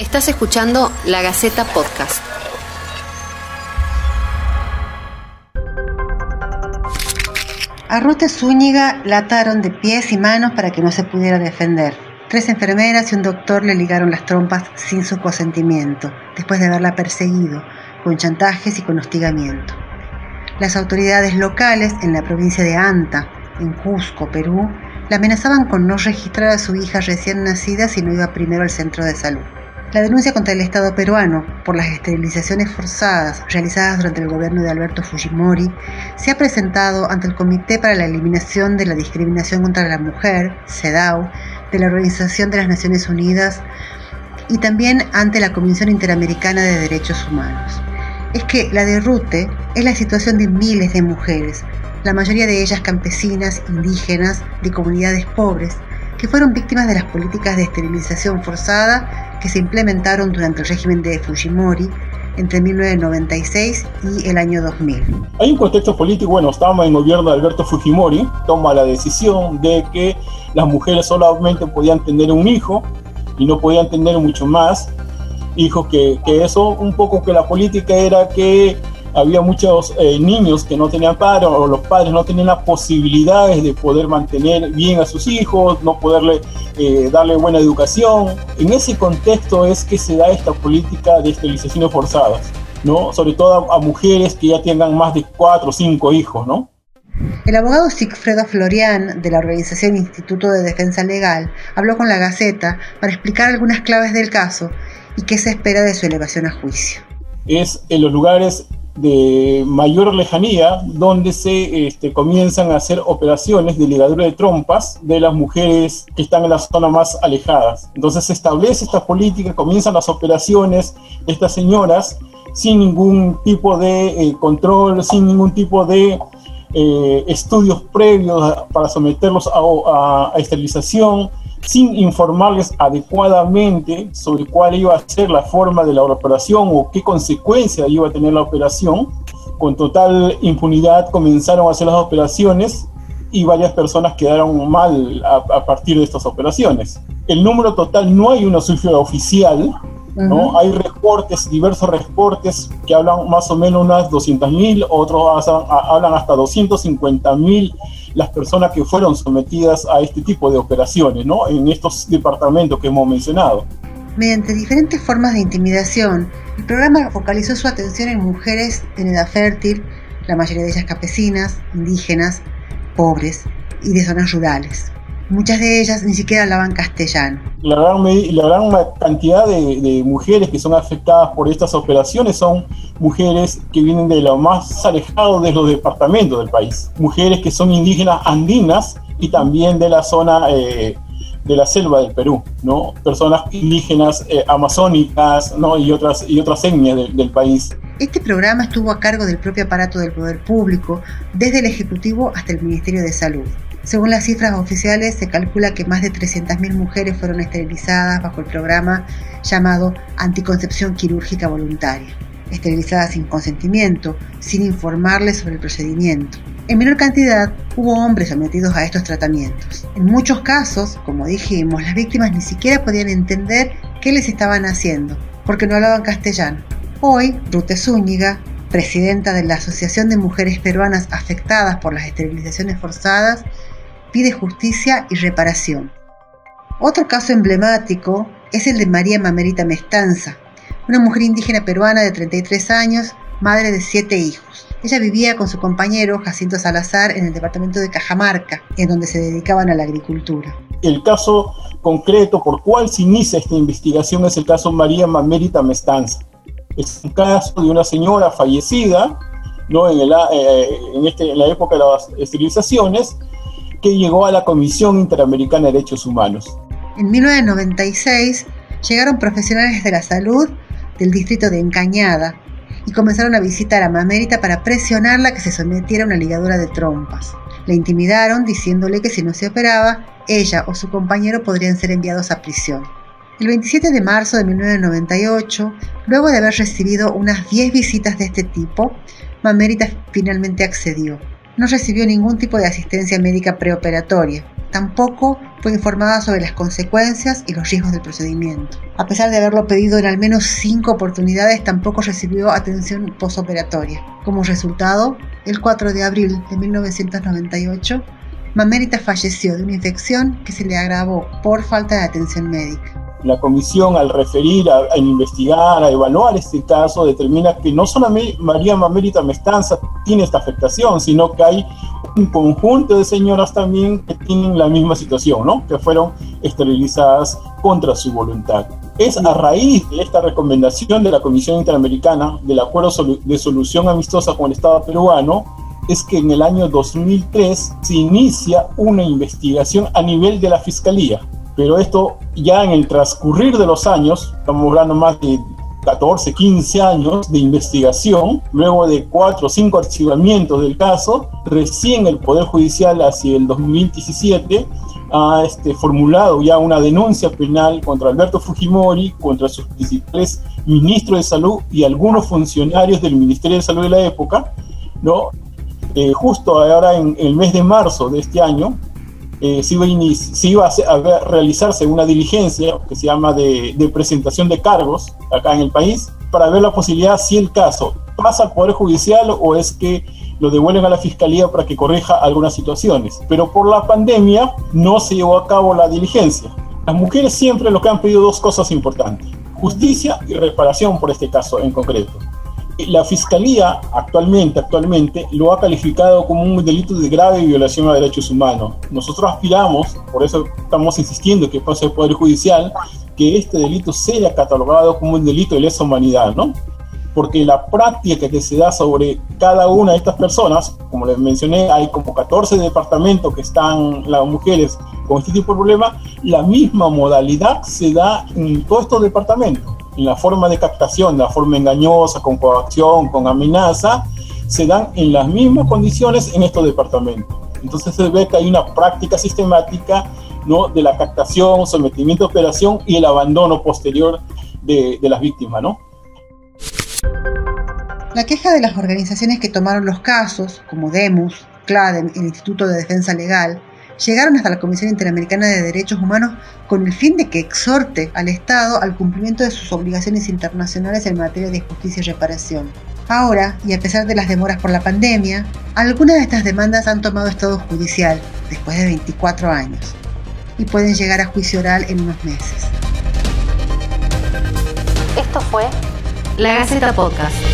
Estás escuchando La Gaceta Podcast. A Ruth Zúñiga la ataron de pies y manos para que no se pudiera defender. Tres enfermeras y un doctor le ligaron las trompas sin su consentimiento, después de haberla perseguido, con chantajes y con hostigamiento. Las autoridades locales en la provincia de Anta, en Cusco, Perú, la amenazaban con no registrar a su hija recién nacida si no iba primero al centro de salud. La denuncia contra el Estado peruano por las esterilizaciones forzadas realizadas durante el gobierno de Alberto Fujimori se ha presentado ante el Comité para la Eliminación de la Discriminación contra la Mujer, CEDAW, de la Organización de las Naciones Unidas y también ante la Comisión Interamericana de Derechos Humanos. Es que la de Rute es la situación de miles de mujeres, la mayoría de ellas campesinas, indígenas, de comunidades pobres, que fueron víctimas de las políticas de esterilización forzada que se implementaron durante el régimen de Fujimori entre 1996 y el año 2000. Hay un contexto político, bueno, estábamos en el gobierno de Alberto Fujimori, toma la decisión de que las mujeres solamente podían tener un hijo y no podían tener mucho más hijos que, que eso, un poco que la política era que había muchos eh, niños que no tenían padres o los padres no tenían las posibilidades de poder mantener bien a sus hijos, no poderle eh, darle buena educación. En ese contexto es que se da esta política de esterilizaciones forzadas, ¿no? Sobre todo a, mujeres que ya tengan más de cuatro o cinco hijos, ¿no? El abogado Sigfredo Florian de la organización Instituto de Defensa Legal habló con la Gaceta para explicar algunas claves del caso y qué se espera de su elevación a juicio. Es en los lugares de mayor lejanía, donde se este, comienzan a hacer operaciones de ligadura de trompas de las mujeres que están en las zonas más alejadas. Entonces se establece esta política, comienzan las operaciones de estas señoras sin ningún tipo de eh, control, sin ningún tipo de eh, estudios previos para someterlos a esterilización, sin informarles adecuadamente sobre cuál iba a ser la forma de la operación o qué consecuencia iba a tener la operación. Con total impunidad comenzaron a hacer las operaciones y varias personas quedaron mal a, partir de estas operaciones. El número total no hay una cifra oficial, ¿no? Hay reportes, diversos reportes que hablan más o menos unas 200.000, otros hablan hasta 250.000 las personas que fueron sometidas a este tipo de operaciones, ¿no? En estos departamentos que hemos mencionado. Mediante diferentes formas de intimidación, el programa focalizó su atención en mujeres en edad fértil, la mayoría de ellas campesinas, indígenas, pobres y de zonas rurales. Muchas de ellas ni siquiera hablaban castellano. La gran, cantidad de, mujeres que son afectadas por estas operaciones son mujeres que vienen de lo más alejado de los departamentos del país. Mujeres que son indígenas andinas y también de la zona eh, de la selva del Perú, ¿no? Personas indígenas eh, amazónicas, ¿no? Y otras, y otras etnias del país. Este programa estuvo a cargo del propio aparato del poder público, desde el Ejecutivo hasta el Ministerio de Salud. Según las cifras oficiales, se calcula que más de 300.000 mujeres fueron esterilizadas bajo el programa llamado Anticoncepción Quirúrgica Voluntaria, esterilizadas sin consentimiento, sin informarles sobre el procedimiento. En menor cantidad hubo hombres sometidos a estos tratamientos. En muchos casos, como dijimos, las víctimas ni siquiera podían entender qué les estaban haciendo, porque no hablaban castellano. Hoy, Ruth Zúñiga, presidenta de la Asociación de Mujeres Peruanas Afectadas por las Esterilizaciones Forzadas, pide justicia y reparación. Otro caso emblemático es el de María Mamerita Mestanza, una mujer indígena peruana de 33 años, madre de siete hijos. Ella vivía con su compañero Jacinto Salazar en el departamento de Cajamarca, en donde se dedicaban a la agricultura. El caso concreto por cual se inicia esta investigación es el caso María Mamérita Mestanza. Es un caso de una señora fallecida ¿no? en, eh, en, este, en la época de las esterilizaciones, que llegó a la Comisión Interamericana de Derechos Humanos. En 1996 llegaron profesionales de la salud del distrito de Encañada y comenzaron a visitar a Mamérita para presionarla que se sometiera a una ligadura de trompas. Le intimidaron diciéndole que si no se operaba, ella o su compañero podrían ser enviados a prisión. El 27 de marzo de 1998, luego de haber recibido unas 10 visitas de este tipo, Mamérita finalmente accedió no recibió ningún tipo de asistencia médica preoperatoria. Tampoco fue informada sobre las consecuencias y los riesgos del procedimiento. A pesar de haberlo pedido en al menos cinco oportunidades, tampoco recibió atención posoperatoria. Como resultado, el 4 de abril de 1998, Mamérita falleció de una infección que se le agravó por falta de atención médica. La comisión, al referir, a, investigar, a evaluar este caso, determina que no solamente María Mamérita Mestanza tiene esta afectación, sino que hay un conjunto de señoras también que tienen la misma situación, ¿no? Que fueron esterilizadas contra su voluntad. Es a raíz de esta recomendación de la Comisión Interamericana del Acuerdo de Solución Amistosa con el Estado peruano, es que en el año 2003 se inicia una investigación a nivel de la Fiscalía. Pero esto ya en el transcurrir de los años, estamos hablando más de 14, 15 años de investigación, luego de 4 o 5 archivamientos del caso, recién el Poder Judicial hacia el 2017 ha este, formulado ya una denuncia penal contra Alberto Fujimori, contra sus principales ministros de salud y algunos funcionarios del Ministerio de Salud de la época, ¿no? Eh, justo ahora en el mes de marzo de este año, eh, se, iba a, realizarse una diligencia que se llama de, presentación de cargos acá en el país para ver la posibilidad si el caso pasa al Poder Judicial o es que lo devuelven a la Fiscalía para que corrija algunas situaciones. Pero por la pandemia no se llevó a cabo la diligencia. Las mujeres siempre lo que han pedido dos cosas importantes, justicia y reparación por este caso en concreto. La Fiscalía actualmente, actualmente lo ha calificado como un delito de grave violación a derechos humanos. Nosotros aspiramos, por eso estamos insistiendo que pase el Poder Judicial, que este delito sea catalogado como un delito de lesa humanidad, ¿no? Porque la práctica que se da sobre cada una de estas personas, como les mencioné, hay como 14 departamentos que están las mujeres con este tipo de problema, la misma modalidad se da en todos estos departamentos en la forma de captación, la forma engañosa, con coacción, con amenaza, se dan en las mismas condiciones en estos departamentos. Entonces se ve que hay una práctica sistemática ¿no? de la captación, sometimiento a operación y el abandono posterior de, las víctimas. ¿no? La queja de las organizaciones que tomaron los casos, como DEMUS, CLADEM, el Instituto de Defensa Legal, llegaron hasta la Comisión Interamericana de Derechos Humanos con el fin de que exhorte al Estado al cumplimiento de sus obligaciones internacionales en materia de justicia y reparación. Ahora, y a pesar de las demoras por la pandemia, algunas de estas demandas han tomado estado judicial después de 24 años y pueden llegar a juicio oral en unos meses. Esto fue La Gaceta Podcast.